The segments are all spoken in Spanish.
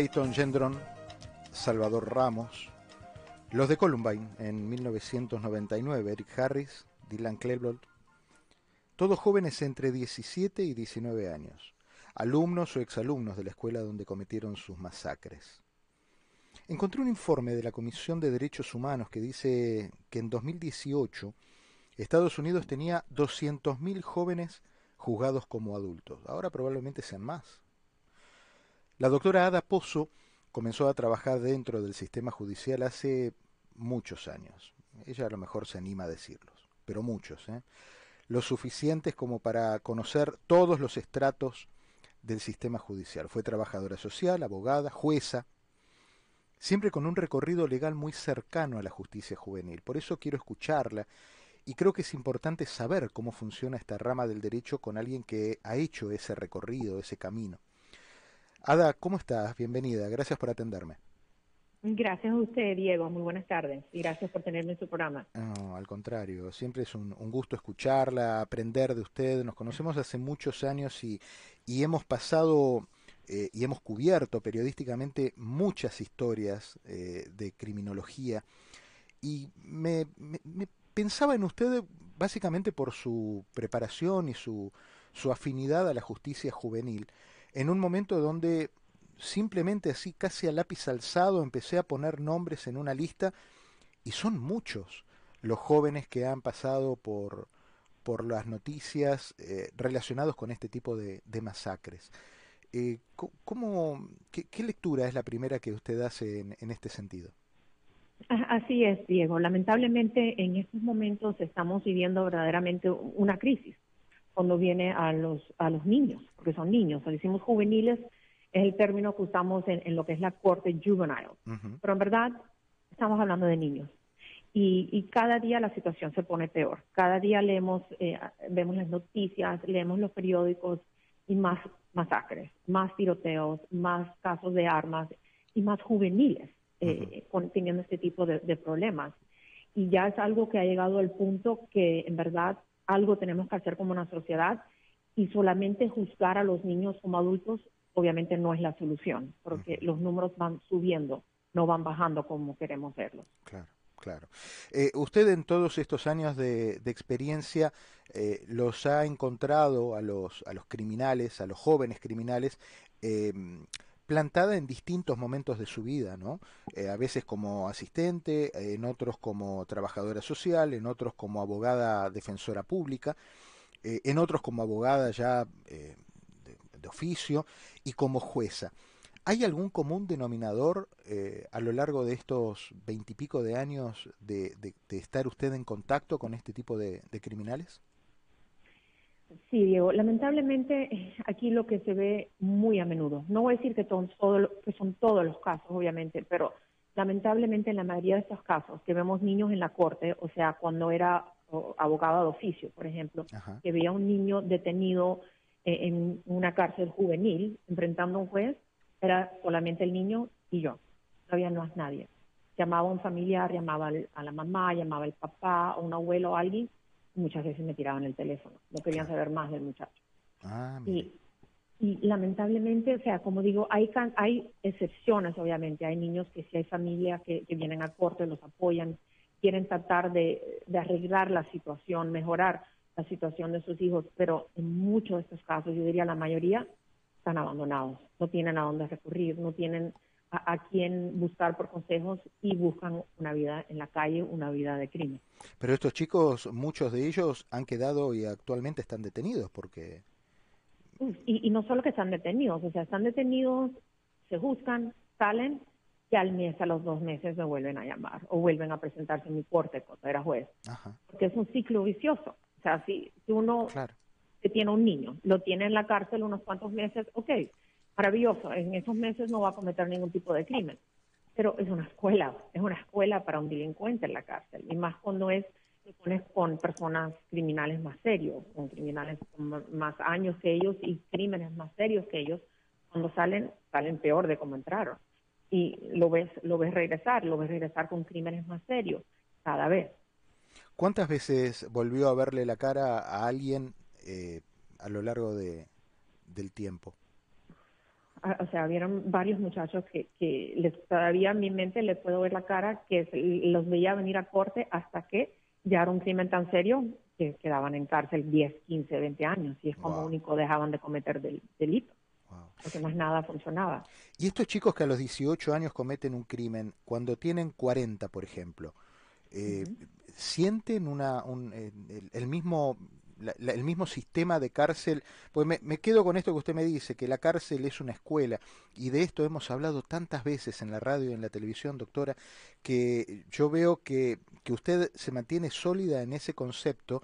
Peyton Gendron, Salvador Ramos, los de Columbine en 1999, Eric Harris, Dylan Klebold, todos jóvenes entre 17 y 19 años, alumnos o exalumnos de la escuela donde cometieron sus masacres. Encontré un informe de la Comisión de Derechos Humanos que dice que en 2018 Estados Unidos tenía 200.000 jóvenes juzgados como adultos. Ahora probablemente sean más. La doctora Ada Pozo comenzó a trabajar dentro del sistema judicial hace muchos años. Ella a lo mejor se anima a decirlos, pero muchos, ¿eh? Lo suficientes como para conocer todos los estratos del sistema judicial. Fue trabajadora social, abogada, jueza, siempre con un recorrido legal muy cercano a la justicia juvenil. Por eso quiero escucharla y creo que es importante saber cómo funciona esta rama del derecho con alguien que ha hecho ese recorrido, ese camino. Ada, ¿cómo estás? Bienvenida, gracias por atenderme. Gracias a usted, Diego. Muy buenas tardes y gracias por tenerme en su programa. No, al contrario, siempre es un, gusto escucharla, aprender de usted. Nos conocemos hace muchos años y, y hemos pasado eh, y hemos cubierto periodísticamente muchas historias eh, de criminología. Y me, me, pensaba en usted básicamente por su preparación y su, su afinidad a la justicia juvenil en un momento donde simplemente así, casi a lápiz alzado, empecé a poner nombres en una lista y son muchos los jóvenes que han pasado por, por las noticias eh, relacionados con este tipo de, masacres. Eh, ¿cómo, qué, lectura es la primera que usted hace en, en este sentido? Así es, Diego. Lamentablemente en estos momentos estamos viviendo verdaderamente una crisis cuando viene a los, a los niños, porque son niños, o decimos juveniles, es el término que usamos en, lo que es la corte juvenile. Pero en verdad estamos hablando de niños. Y, y, cada día la situación se pone peor. Cada día leemos, eh, vemos las noticias, leemos los periódicos y más masacres, más tiroteos, más casos de armas y más juveniles eh, teniendo este tipo de, de problemas. Y ya es algo que ha llegado al punto que en verdad algo tenemos que hacer como una sociedad y solamente juzgar a los niños como adultos obviamente no es la solución, porque los números van subiendo, no van bajando como queremos verlos. Claro. Claro. Eh, usted en todos estos años de, experiencia eh, los ha encontrado a los, a los criminales, a los jóvenes criminales, eh, plantada en distintos momentos de su vida, ¿no? a veces como asistente, en otros como trabajadora social, en otros como abogada defensora pública, en otros como abogada ya de oficio y como jueza. ¿Hay algún común denominador eh, a lo largo de estos veintipico de años de, estar usted en contacto con este tipo de, criminales? Sí, Diego. Lamentablemente aquí lo que se ve muy a menudo, no voy a decir que, que son todos los casos, obviamente, pero lamentablemente en la mayoría de estos casos que vemos niños en la corte, o sea, cuando era abogado de oficio, por ejemplo, que veía un niño detenido eh, en una cárcel juvenil enfrentando a un juez, era solamente el niño y yo. No había más nadie. Llamaba a un familiar, llamaba a la mamá, llamaba al papá, o un abuelo o alguien, muchas veces me tiraban el teléfono. No querían saber más del muchacho. Ah, y, y, lamentablemente, o sea, como digo, hay, hay excepciones, obviamente. Hay niños que si hay familias que, que vienen a corte, los apoyan, quieren tratar de, de arreglar la situación, mejorar la situación de sus hijos, pero en muchos de estos casos, yo diría la mayoría, están abandonados, no tienen a dónde recurrir, no tienen a, quién buscar por consejos y buscan una vida en la calle, una vida de crimen. Pero estos chicos, muchos de ellos han quedado y actualmente están detenidos porque... Y, y no solo que están detenidos, o sea, están detenidos, se juzgan, salen y al mes, a los dos meses me vuelven a llamar o vuelven a presentarse en mi corte cuando era juez. Porque es un ciclo vicioso. O sea, si, uno que tiene un niño, lo tiene en la cárcel unos cuantos meses, ok, maravilloso, en esos meses no va a cometer ningún tipo de crimen. Pero es una escuela, es una escuela para un delincuente en la cárcel. Y más cuando es, con personas criminales más serios, con criminales con más años que ellos y crímenes más serios que ellos, cuando salen, salen peor de como entraron. Y lo ves, lo ves regresar, lo ves regresar con crímenes más serios cada vez. ¿Cuántas veces volvió a verle la cara a alguien eh, a lo largo de, del tiempo? O sea, vieron varios muchachos que, que les, todavía en mi mente les puedo ver la cara, que los veía venir a corte hasta que ya era un crimen tan serio que quedaban en cárcel 10, 15, 20 años y es como único dejaban de cometer del, delito. Porque más nada funcionaba. Y estos chicos que a los 18 años cometen un crimen, cuando tienen 40, por ejemplo, eh, ¿sienten una, un, el mismo el mismo sistema de cárcel, pues me, quedo con esto que usted me dice, que la cárcel es una escuela, y de esto hemos hablado tantas veces en la radio y en la televisión, doctora, que yo veo que, que usted se mantiene sólida en ese concepto,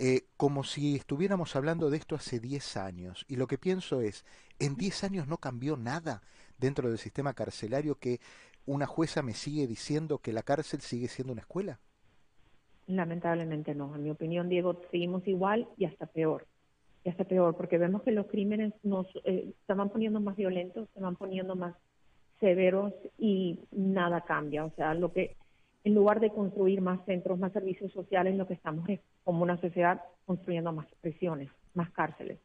eh, como si estuviéramos hablando de esto hace 10 años. Y lo que pienso es, en 10 años no cambió nada dentro del sistema carcelario que una jueza me sigue diciendo que la cárcel sigue siendo una escuela. Lamentablemente no. En mi opinión, Diego, seguimos igual y hasta peor. Y hasta peor, porque vemos que los crímenes nos eh, se van poniendo más violentos, se van poniendo más severos y nada cambia. O sea, lo que en lugar de construir más centros, más servicios sociales, lo que estamos es como una sociedad construyendo más prisiones, más cárceles.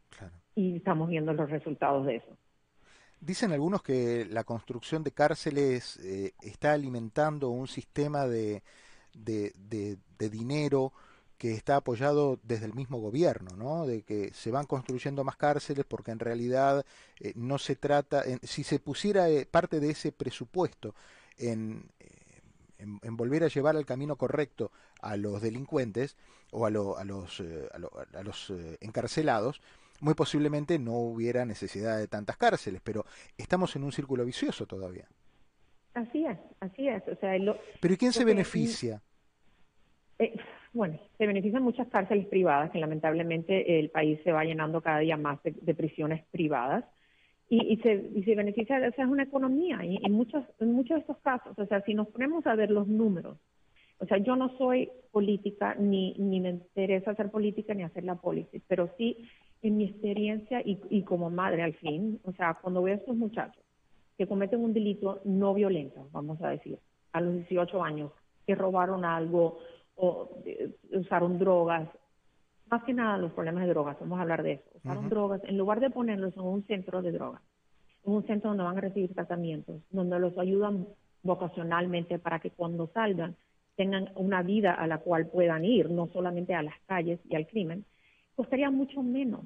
Y estamos viendo los resultados de eso. Dicen algunos que la construcción de cárceles eh, está alimentando un sistema de, de, de, dinero que está apoyado desde el mismo gobierno, ¿no? De que se van construyendo más cárceles porque en realidad eh, no se trata, si se pusiera eh, parte de ese presupuesto en, eh, en, volver a llevar al camino correcto a los delincuentes o a, lo, a los, a, a los encarcelados, muy posiblemente no hubiera necesidad de tantas cárceles, pero estamos en un círculo vicioso todavía. Así es, así es. O sea, Pero ¿y quién se beneficia? Eh, bueno, se benefician muchas cárceles privadas, que lamentablemente el país se va llenando cada día más de, prisiones privadas. Y, se, y se beneficia, o sea, es una economía. Y en muchos, en muchos de estos casos, o sea, si nos ponemos a ver los números, o sea, yo no soy política, ni, ni me interesa hacer política ni hacer la política, pero sí en mi experiencia y, y como madre al fin, o sea, cuando veo a estos muchachos que cometen un delito no violento, vamos a decir, a los 18 años, que robaron algo o usaron drogas, más que nada los problemas de drogas, vamos a hablar de eso, usaron drogas, en lugar de ponerlos en un centro de drogas, en un centro donde van a recibir tratamientos, donde los ayudan vocacionalmente para que cuando salgan tengan una vida a la cual puedan ir, no solamente a las calles y al crimen, costaría mucho menos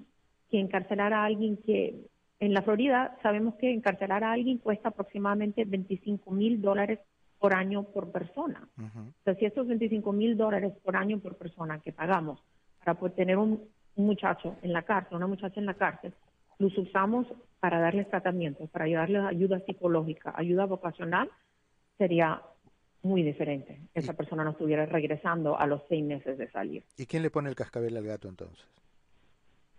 que encarcelar a alguien que en la Florida sabemos que encarcelar a alguien cuesta aproximadamente 25 mil dólares por año por persona. Entonces, si estos 25 mil dólares por año por persona que pagamos para poder tener un, muchacho en la cárcel, una muchacha en la cárcel, los usamos para darles tratamientos, para darles ayuda psicológica, ayuda vocacional, sería muy diferente. Esa persona no estuviera regresando a los seis meses de salir. ¿Y quién le pone el cascabel al gato entonces?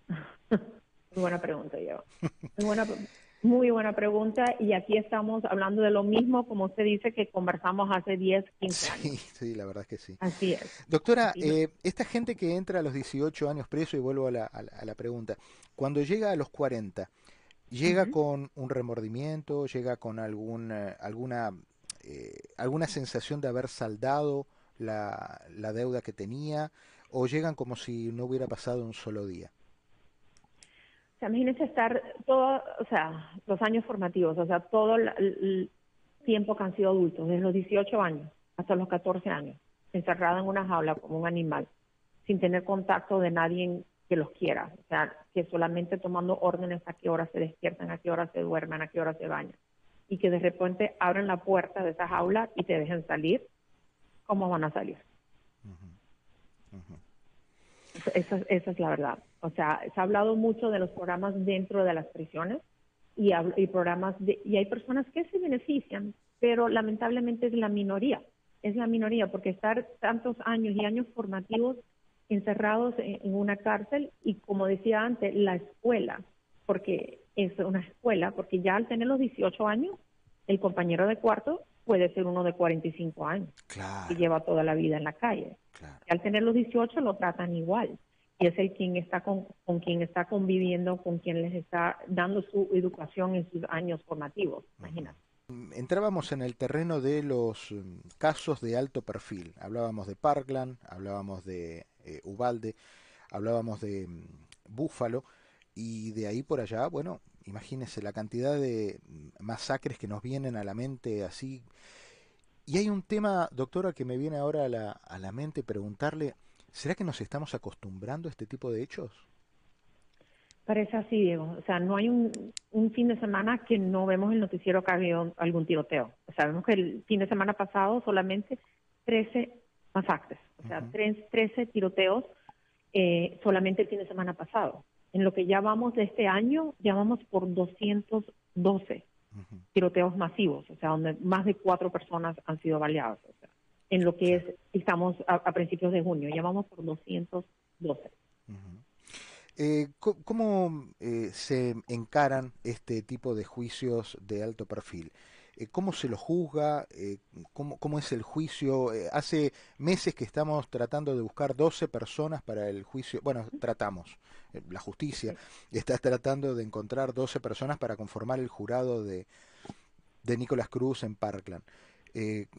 Muy buena pregunta, yo. Muy buena, muy buena pregunta. Y aquí estamos hablando de lo mismo, como usted dice, que conversamos hace 10, 15 años. Sí, sí, la verdad es que sí. Así es. Doctora, eh, esta gente que entra a los 18 años preso, y vuelvo a la, a la, pregunta, cuando llega a los 40, ¿llega con un remordimiento? ¿Llega con algún, alguna, eh, alguna sensación de haber saldado la, la deuda que tenía? ¿O llegan como si no hubiera pasado un solo día? O sea, imagínense estar todo, o sea, los años formativos, o sea, todo el, tiempo que han sido adultos, desde los 18 años hasta los 14 años, encerrada en una jaula como un animal, sin tener contacto de nadie que los quiera, o sea, que solamente tomando órdenes a qué hora se despiertan, a qué hora se duermen, a qué hora se bañan, y que de repente abren la puerta de esa jaula y te dejen salir, ¿cómo van a salir? Esa, esa es la verdad. O sea, se ha hablado mucho de los programas dentro de las prisiones y, y programas de, y hay personas que se benefician, pero lamentablemente es la minoría. Es la minoría porque estar tantos años y años formativos encerrados en, una cárcel y como decía antes, la escuela, porque es una escuela, porque ya al tener los 18 años, el compañero de cuarto puede ser uno de 45 años y lleva toda la vida en la calle. Y al tener los 18 lo tratan igual y es el quien está con, con, quien está conviviendo, con quien les está dando su educación en sus años formativos, imagínate. Entrábamos en el terreno de los mm, casos de alto perfil. Hablábamos de Parkland, hablábamos de eh, Ubalde, hablábamos de mm, Búfalo y de ahí por allá, bueno, imagínese la cantidad de masacres que nos vienen a la mente así. Y hay un tema, doctora, que me viene ahora a la, a la mente preguntarle, ¿será que nos estamos acostumbrando a este tipo de hechos? Parece así, Diego. O sea, no hay un, un fin de semana que no vemos el noticiero que ha habido algún tiroteo. O sea, vemos que el fin de semana pasado solamente 13 masacres, o sea, 13 tiroteos eh, solamente el fin de semana pasado. En lo que ya vamos de este año, ya vamos por 212 tiroteos masivos, o sea, donde más de cuatro personas han sido baleadas. O sea, en lo que es, estamos a, principios de junio, ya vamos por 212. Eh, ¿Cómo eh, se encaran este tipo de juicios de alto perfil? Eh, ¿Cómo se lo juzga? ¿cómo, es el juicio? hace meses que estamos tratando de buscar 12 personas para el juicio. Bueno, tratamos. la justicia está tratando de encontrar 12 personas para conformar el jurado de, de Nicolás Cruz en Parkland.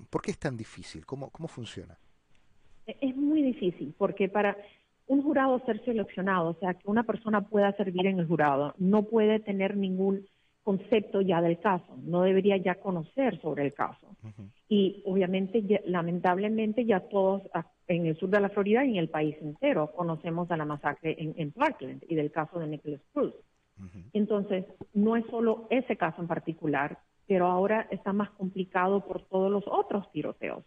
¿Por qué es tan difícil? ¿Cómo, ¿Cómo funciona? Es muy difícil, porque para un jurado ser seleccionado, o sea, que una persona pueda servir en el jurado, no puede tener ningún concepto ya del caso, no debería ya conocer sobre el caso. Y obviamente, lamentablemente, ya todos en el sur de la Florida y en el país entero conocemos de la masacre en, Parkland y del caso de Nicholas Cruz. Entonces, no es solo ese caso en particular, pero ahora está más complicado por todos los otros tiroteos.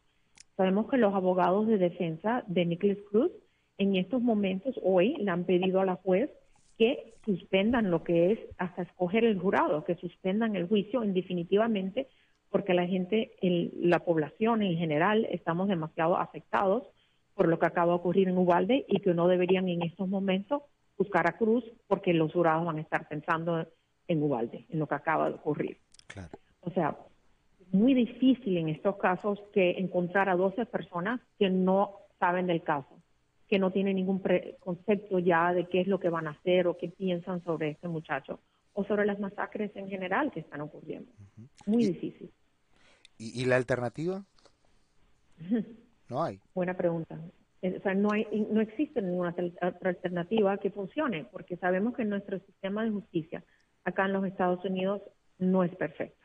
Sabemos que los abogados de defensa de Nicholas Cruz en estos momentos, hoy, le han pedido a la juez que suspendan lo que es hasta escoger el jurado, que suspendan el juicio indefinitivamente, porque la gente, la población en general, estamos demasiado afectados por lo que acaba de ocurrir en Ubalde y que no deberían en estos momentos buscar a Cruz porque los jurados van a estar pensando en Ubalde, en lo que acaba de ocurrir. O sea, muy difícil en estos casos que encontrar a 12 personas que no saben del caso que no tienen ningún concepto ya de qué es lo que van a hacer o qué piensan sobre este muchacho o sobre las masacres en general que están ocurriendo. Muy difícil. ¿Y, la alternativa? no hay. Buena pregunta. O sea, no, hay, no existe ninguna otra alternativa que funcione, porque sabemos que nuestro sistema de justicia acá en los Estados Unidos no es perfecto.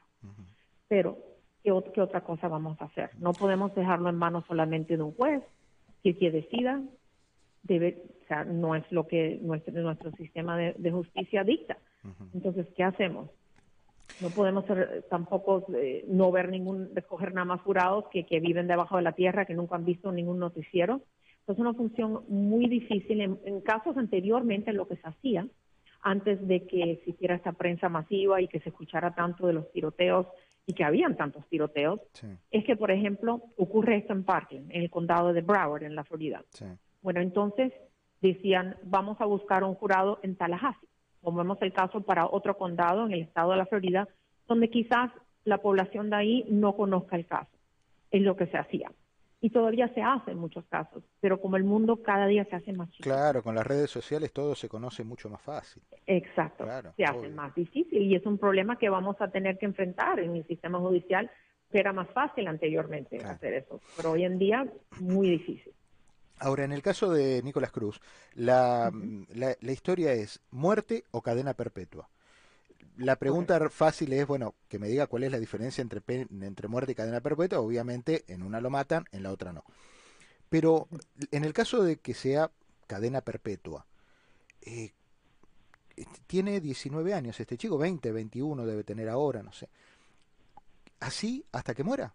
Pero, ¿qué, ¿qué, otra cosa vamos a hacer? No podemos dejarlo en manos solamente de un juez que, que decida debe, o sea, no es lo que nuestro, nuestro sistema de, justicia dicta. Entonces, ¿qué hacemos? No podemos tampoco eh, no ver ningún, escoger nada más jurados que, que viven debajo de la tierra, que nunca han visto ningún noticiero. Es una función muy difícil. En, casos anteriormente, lo que se hacía, antes de que existiera esta prensa masiva y que se escuchara tanto de los tiroteos y que habían tantos tiroteos, es que, por ejemplo, ocurre esto en Parkland, en el condado de Broward, en la Florida. Sí. Bueno, entonces decían, vamos a buscar un jurado en Tallahassee. Como vemos el caso para otro condado en el estado de la Florida, donde quizás la población de ahí no conozca el caso. Es lo que se hacía. Y todavía se hace en muchos casos, pero como el mundo cada día se hace más chico. Claro, con las redes sociales todo se conoce mucho más fácil. Exacto, se hace más difícil y es un problema que vamos a tener que enfrentar en el sistema judicial, que era más fácil anteriormente hacer eso, pero hoy en día muy difícil. Ahora, en el caso de Nicolás Cruz, la, la, historia es muerte o cadena perpetua. La pregunta fácil es, bueno, que me diga cuál es la diferencia entre, entre muerte y cadena perpetua. Obviamente, en una lo matan, en la otra no. Pero en el caso de que sea cadena perpetua, eh, tiene 19 años este chico, 20, 21 debe tener ahora, no sé. ¿Así hasta que muera?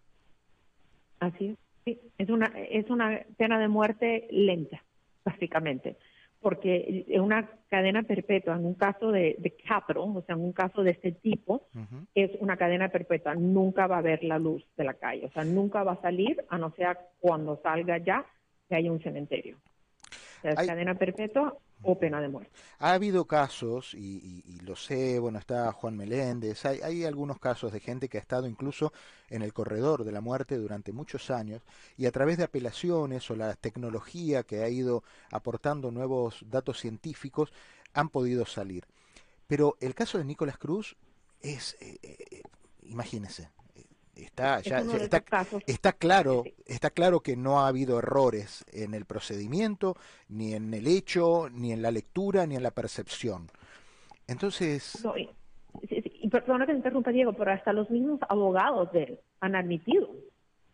Así es. Sí, es una, es una pena de muerte lenta, básicamente, porque es una cadena perpetua. En un caso de, de capital, o sea, en un caso de este tipo, es una cadena perpetua. Nunca va a ver la luz de la calle, o sea, nunca va a salir, a no ser cuando salga ya que haya un cementerio. O sea, es cadena perpetua o pena de muerte. Ha habido casos, y, lo sé, bueno, está Juan Meléndez, hay, hay, algunos casos de gente que ha estado incluso en el corredor de la muerte durante muchos años, y a través de apelaciones o la tecnología que ha ido aportando nuevos datos científicos, han podido salir. Pero el caso de Nicolás Cruz es, eh, eh, está ya, está, está, claro está claro que no ha habido errores en el procedimiento ni en el hecho ni en la lectura ni en la percepción entonces perdona que te interrumpa, Diego, pero hasta los mismos abogados de él han admitido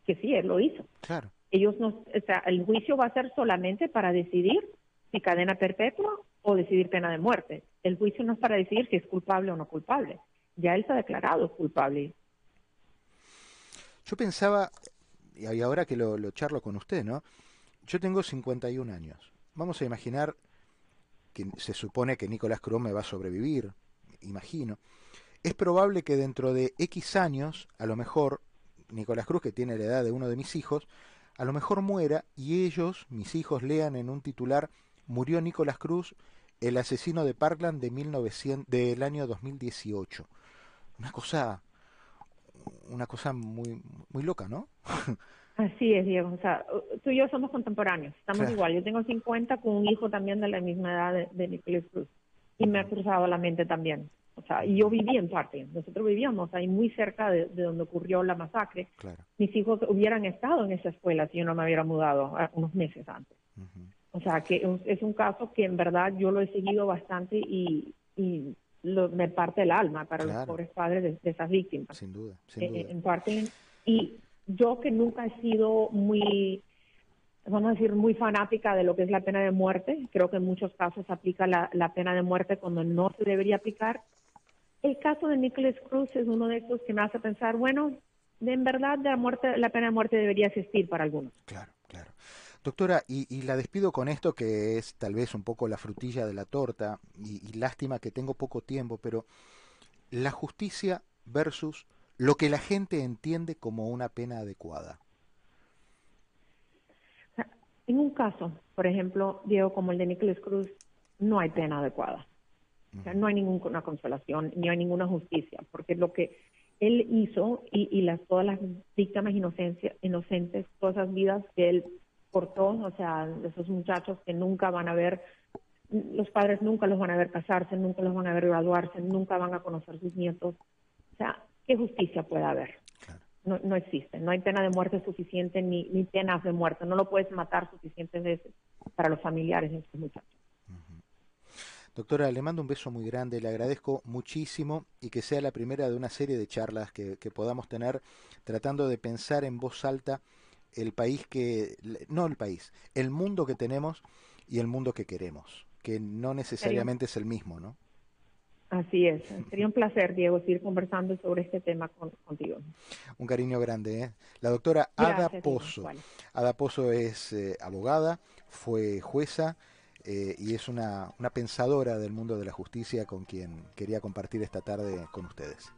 que sí, él lo hizo. Claro. Ellos no, o sea, el juicio va a ser solamente para decidir si cadena perpetua o decidir pena de muerte. El juicio no es para decidir si es culpable o no culpable. Ya él se ha declarado culpable. Yo pensaba, y ahora que lo, lo charlo con usted, ¿no? Yo tengo 51 años. Vamos a imaginar que se supone que Nicolás Cruz me va a sobrevivir, imagino. Es probable que dentro de X años, a lo mejor, Nicolás Cruz, que tiene la edad de uno de mis hijos, a lo mejor muera y ellos, mis hijos, lean en un titular, murió Nicolás Cruz, el asesino de Parkland de 1900, del año 2018. Una cosa, una cosa muy, muy loca, ¿no? Así es, Diego. O sea, tú y yo somos contemporáneos, estamos igual. Yo tengo 50 con un hijo también de la misma edad de, de Nicolás Cruz. Y me ha cruzado la mente también. O sea, y yo viví en parte. Nosotros vivíamos ahí muy cerca de, donde ocurrió la masacre. Mis hijos hubieran estado en esa escuela si yo no me hubiera mudado unos meses antes. O sea, que es un caso que en verdad yo lo he seguido bastante y, y me parte el alma para los pobres padres de, esas víctimas. Sin duda, sin eh, duda. En parte. Y yo que nunca he sido muy vamos a decir, muy fanática de lo que es la pena de muerte. Creo que en muchos casos aplica la, la, pena de muerte cuando no se debería aplicar. El caso de Nicholas Cruz es uno de esos que me hace pensar, bueno, en verdad la, muerte, la pena de muerte debería existir para algunos. Claro. Doctora, y, la despido con esto que es tal vez un poco la frutilla de la torta y, y lástima que tengo poco tiempo, pero la justicia versus lo que la gente entiende como una pena adecuada. En un caso, por ejemplo, Diego, como el de Nicholas Cruz, no hay pena adecuada. O sea, no hay ninguna consolación, ni hay ninguna justicia, porque lo que él hizo y, las, todas las víctimas inocentes, todas esas vidas que él cortó, o sea, esos muchachos que nunca van a ver, los padres nunca los van a ver casarse, nunca los van a ver graduarse, nunca van a conocer sus nietos. O sea, ¿qué justicia puede haber? No, no existe, no hay pena de muerte suficiente ni, ni penas de muerte, no lo puedes matar suficientes veces para los familiares de estos muchachos. Doctora, le mando un beso muy grande, le agradezco muchísimo y que sea la primera de una serie de charlas que, podamos tener tratando de pensar en voz alta el país que, no el país, el mundo que tenemos y el mundo que queremos, que no necesariamente es el mismo, ¿no? Así es. Sería un placer, Diego, seguir conversando sobre este tema contigo. Un cariño grande. ¿eh? La doctora Ada Pozo. Ada Pozo es eh, abogada, fue jueza, eh, y es una, una pensadora del mundo de la justicia con quien quería compartir esta tarde con ustedes.